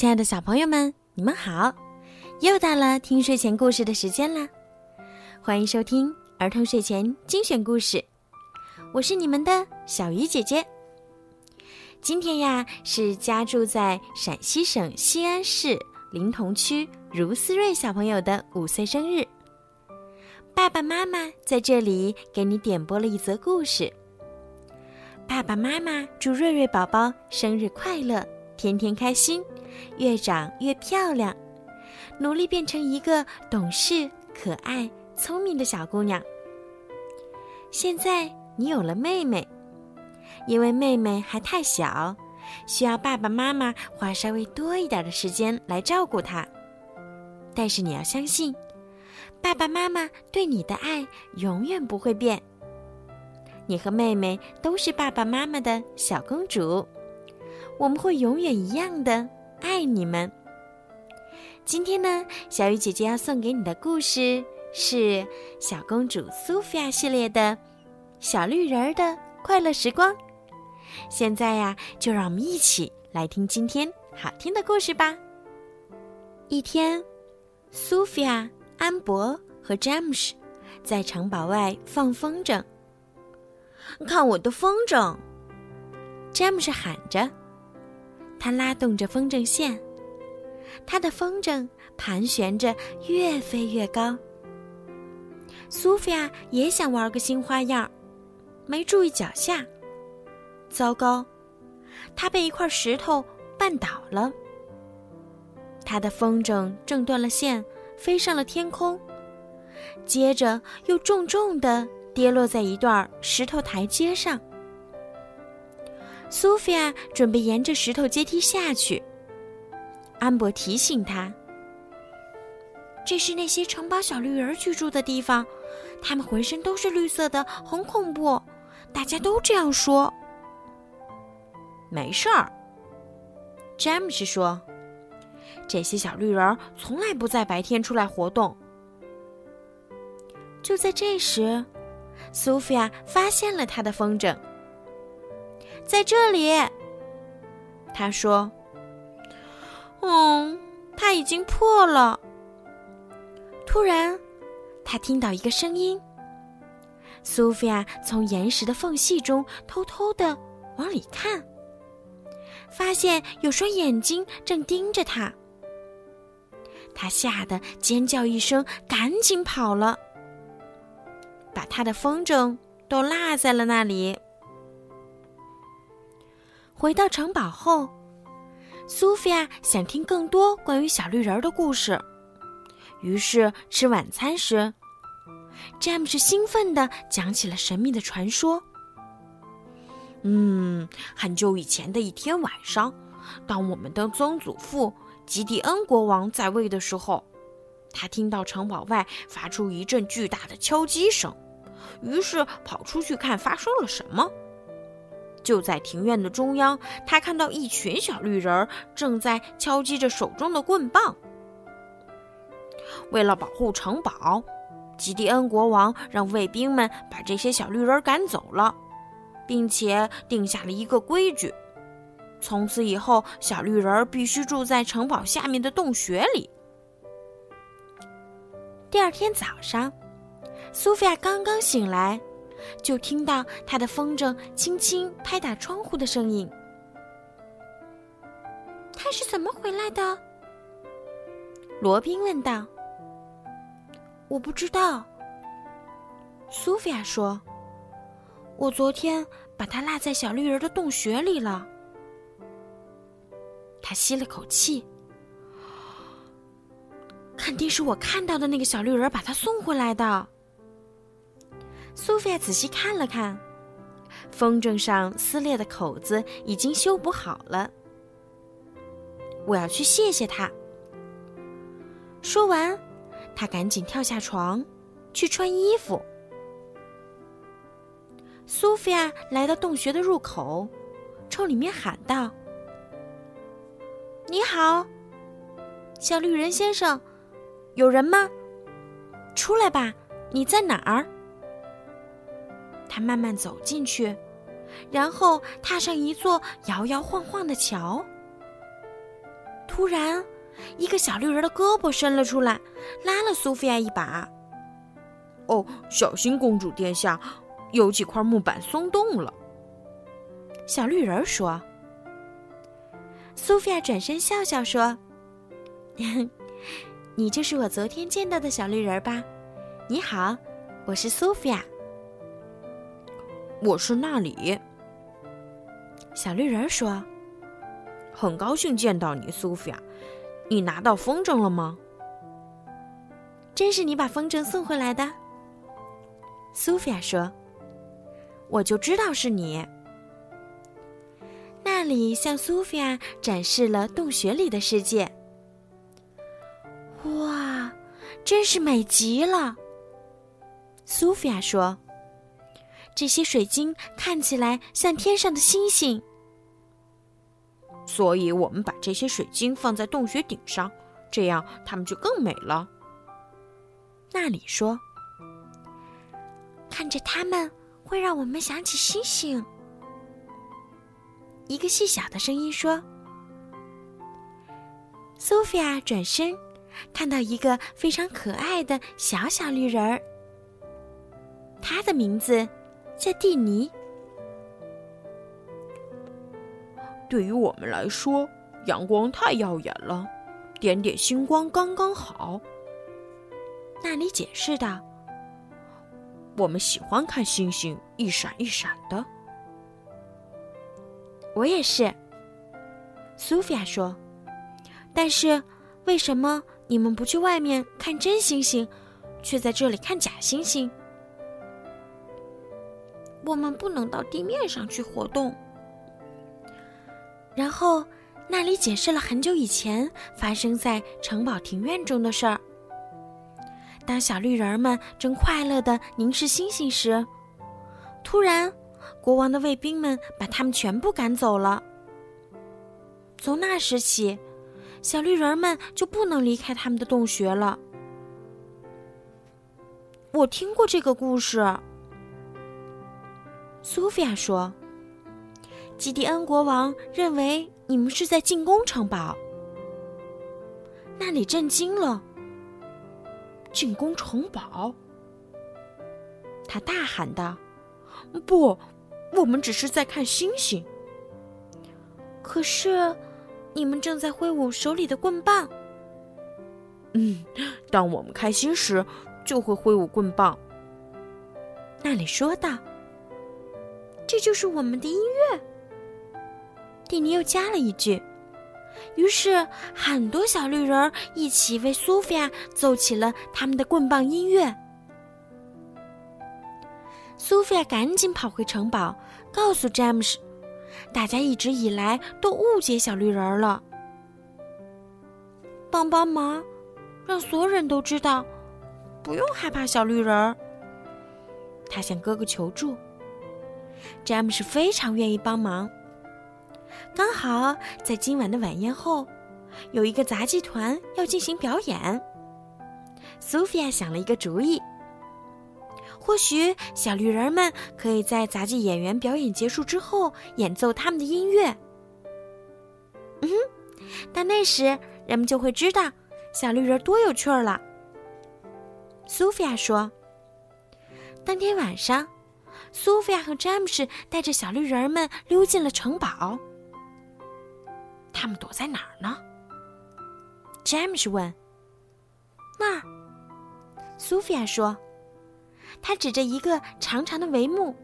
亲爱的小朋友们，你们好！又到了听睡前故事的时间啦，欢迎收听儿童睡前精选故事，我是你们的小鱼姐姐。今天呀，是家住在陕西省西安市临潼区如思睿小朋友的五岁生日。爸爸妈妈在这里给你点播了一则故事。爸爸妈妈祝瑞瑞宝宝生日快乐，天天开心，越长越漂亮，努力变成一个懂事、可爱、聪明的小姑娘。现在你有了妹妹，因为妹妹还太小，需要爸爸妈妈花稍微多一点的时间来照顾她。但是你要相信，爸爸妈妈对你的爱永远不会变。你和妹妹都是爸爸妈妈的小公主，我们会永远一样的爱你们。今天呢，小雨姐姐要送给你的故事是《小公主苏菲亚》系列的《小绿人儿的快乐时光》。现在呀，就让我们一起来听今天好听的故事吧。一天，苏菲亚、安博和詹姆斯在城堡外放风筝。看我的风筝！詹姆斯喊着，他拉动着风筝线，他的风筝盘旋着，越飞越高。苏菲亚也想玩个新花样，没注意脚下，糟糕，她被一块石头绊倒了。她的风筝挣断了线，飞上了天空，接着又重重的。跌落在一段石头台阶上。苏菲亚准备沿着石头阶梯下去。安博提醒他：“这是那些城堡小绿人居住的地方，他们浑身都是绿色的，很恐怖。大家都这样说。”没事儿，詹姆斯说：“这些小绿人从来不在白天出来活动。”就在这时。苏菲亚发现了他的风筝，在这里。他说：“嗯，它已经破了。”突然，他听到一个声音。苏菲亚从岩石的缝隙中偷偷的往里看，发现有双眼睛正盯着他。他吓得尖叫一声，赶紧跑了。把他的风筝都落在了那里。回到城堡后，苏菲亚想听更多关于小绿人的故事，于是吃晚餐时，詹姆斯兴奋地讲起了神秘的传说。嗯，很久以前的一天晚上，当我们的曾祖父吉迪恩国王在位的时候。他听到城堡外发出一阵巨大的敲击声，于是跑出去看发生了什么。就在庭院的中央，他看到一群小绿人正在敲击着手中的棍棒。为了保护城堡，吉迪恩国王让卫兵们把这些小绿人赶走了，并且定下了一个规矩：从此以后，小绿人必须住在城堡下面的洞穴里。第二天早上，苏菲亚刚刚醒来，就听到他的风筝轻轻拍打窗户的声音。他是怎么回来的？罗宾问道。我不知道。苏菲亚说：“我昨天把它落在小绿人的洞穴里了。”他吸了口气。肯定是我看到的那个小绿人把它送回来的。苏菲亚仔细看了看，风筝上撕裂的口子已经修补好了。我要去谢谢他。说完，他赶紧跳下床，去穿衣服。苏菲亚来到洞穴的入口，冲里面喊道：“你好，小绿人先生。”有人吗？出来吧！你在哪儿？他慢慢走进去，然后踏上一座摇摇晃晃的桥。突然，一个小绿人的胳膊伸了出来，拉了苏菲亚一把。“哦，小心，公主殿下，有几块木板松动了。”小绿人说。苏菲亚转身笑笑说：“ 你就是我昨天见到的小绿人吧？你好，我是苏菲亚。我是那里。”小绿人说：“很高兴见到你，苏菲亚。你拿到风筝了吗？”“真是你把风筝送回来的。”苏菲亚说：“我就知道是你。”那里向苏菲亚展示了洞穴里的世界。哇，真是美极了！苏菲亚说：“这些水晶看起来像天上的星星。”所以我们把这些水晶放在洞穴顶上，这样它们就更美了。那里说：“看着它们，会让我们想起星星。”一个细小的声音说：“苏菲亚，转身，看到一个非常可爱的小小绿人儿。他的名字在蒂尼。对于我们来说，阳光太耀眼了，点点星光刚刚好。”那里解释道：“我们喜欢看星星一闪一闪的。”我也是，苏菲亚说。但是，为什么你们不去外面看真星星，却在这里看假星星？我们不能到地面上去活动。然后，那里解释了很久以前发生在城堡庭院中的事儿。当小绿人们正快乐的凝视星星时，突然。国王的卫兵们把他们全部赶走了。从那时起，小绿人们就不能离开他们的洞穴了。我听过这个故事，苏菲亚说。基蒂恩国王认为你们是在进攻城堡。那里震惊了。进攻城堡？他大喊道：“不！”我们只是在看星星。可是，你们正在挥舞手里的棍棒。嗯，当我们开心时，就会挥舞棍棒。那里说道：“这就是我们的音乐。”蒂尼又加了一句。于是，很多小绿人一起为苏菲亚奏起了他们的棍棒音乐。苏菲亚赶紧跑回城堡，告诉詹姆斯：“大家一直以来都误解小绿人了。帮帮忙，让所有人都知道，不用害怕小绿人。”他向哥哥求助。詹姆斯非常愿意帮忙。刚好在今晚的晚宴后，有一个杂技团要进行表演。苏菲亚想了一个主意。或许小绿人们可以在杂技演员表演结束之后演奏他们的音乐。嗯，但那时人们就会知道小绿人多有趣儿了。苏菲亚说：“当天晚上，苏菲亚和詹姆斯带着小绿人们溜进了城堡。他们躲在哪儿呢？”詹姆斯问。“那儿。”苏菲亚说。他指着一个长长的帷幕，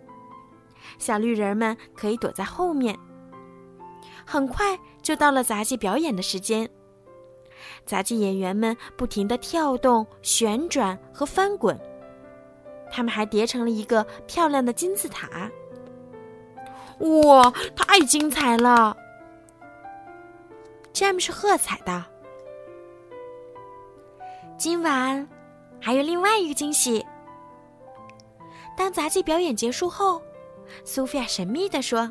小绿人们可以躲在后面。很快就到了杂技表演的时间，杂技演员们不停地跳动、旋转和翻滚，他们还叠成了一个漂亮的金字塔。哇，太精彩了！詹姆斯喝彩道：“今晚还有另外一个惊喜。”当杂技表演结束后，苏菲亚神秘地说：“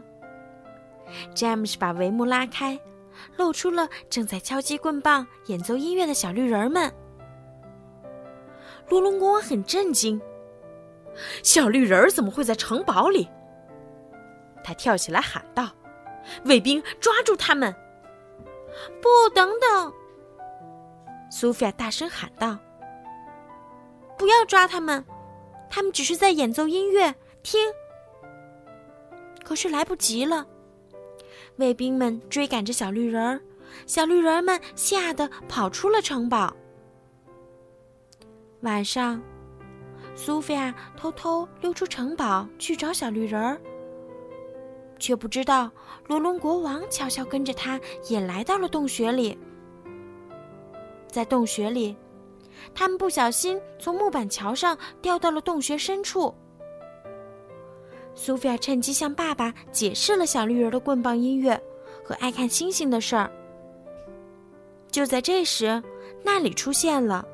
詹姆斯把帷幕拉开，露出了正在敲击棍棒、演奏音乐的小绿人们。”罗龙国王很震惊：“小绿人怎么会在城堡里？”他跳起来喊道：“卫兵，抓住他们！”不，等等！苏菲亚大声喊道：“不要抓他们，他们只是在演奏音乐。听。”可是来不及了，卫兵们追赶着小绿人儿，小绿人们吓得跑出了城堡。晚上，苏菲亚偷偷溜出城堡去找小绿人儿，却不知道罗伦国王悄悄跟着他也来到了洞穴里。在洞穴里，他们不小心从木板桥上掉到了洞穴深处。苏菲亚趁机向爸爸解释了小绿人的棍棒音乐和爱看星星的事儿。就在这时，那里出现了。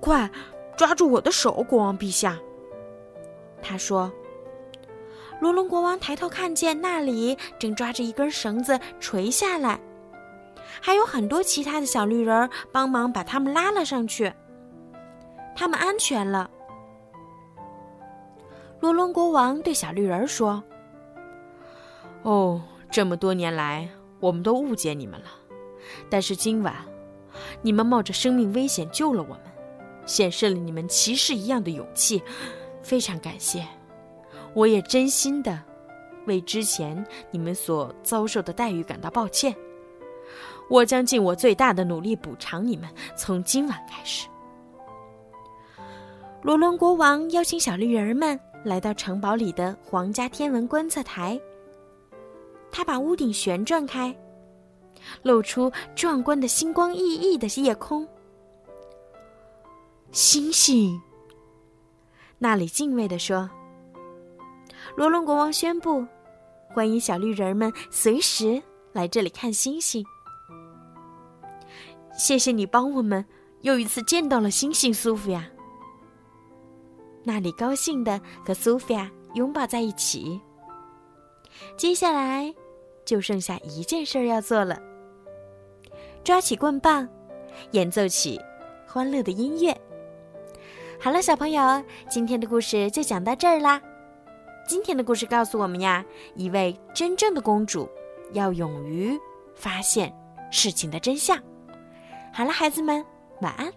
快，抓住我的手，国王陛下！他说。罗伦国王抬头看见那里正抓着一根绳子垂下来，还有很多其他的小绿人帮忙把他们拉了上去。他们安全了。罗伦国王对小绿人说：“哦，这么多年来，我们都误解你们了。但是今晚，你们冒着生命危险救了我们，显示了你们骑士一样的勇气，非常感谢。我也真心的为之前你们所遭受的待遇感到抱歉。我将尽我最大的努力补偿你们。从今晚开始。”罗伦国王邀请小绿人儿们。来到城堡里的皇家天文观测台，他把屋顶旋转开，露出壮观的星光熠熠的夜空。星星，那里敬畏地说：“罗伦国王宣布，欢迎小绿人们随时来这里看星星。谢谢你帮我们又一次见到了星星，苏菲亚。”那里高兴的和苏菲亚拥抱在一起。接下来，就剩下一件事要做了：抓起棍棒，演奏起欢乐的音乐。好了，小朋友，今天的故事就讲到这儿啦。今天的故事告诉我们呀，一位真正的公主要勇于发现事情的真相。好了，孩子们，晚安。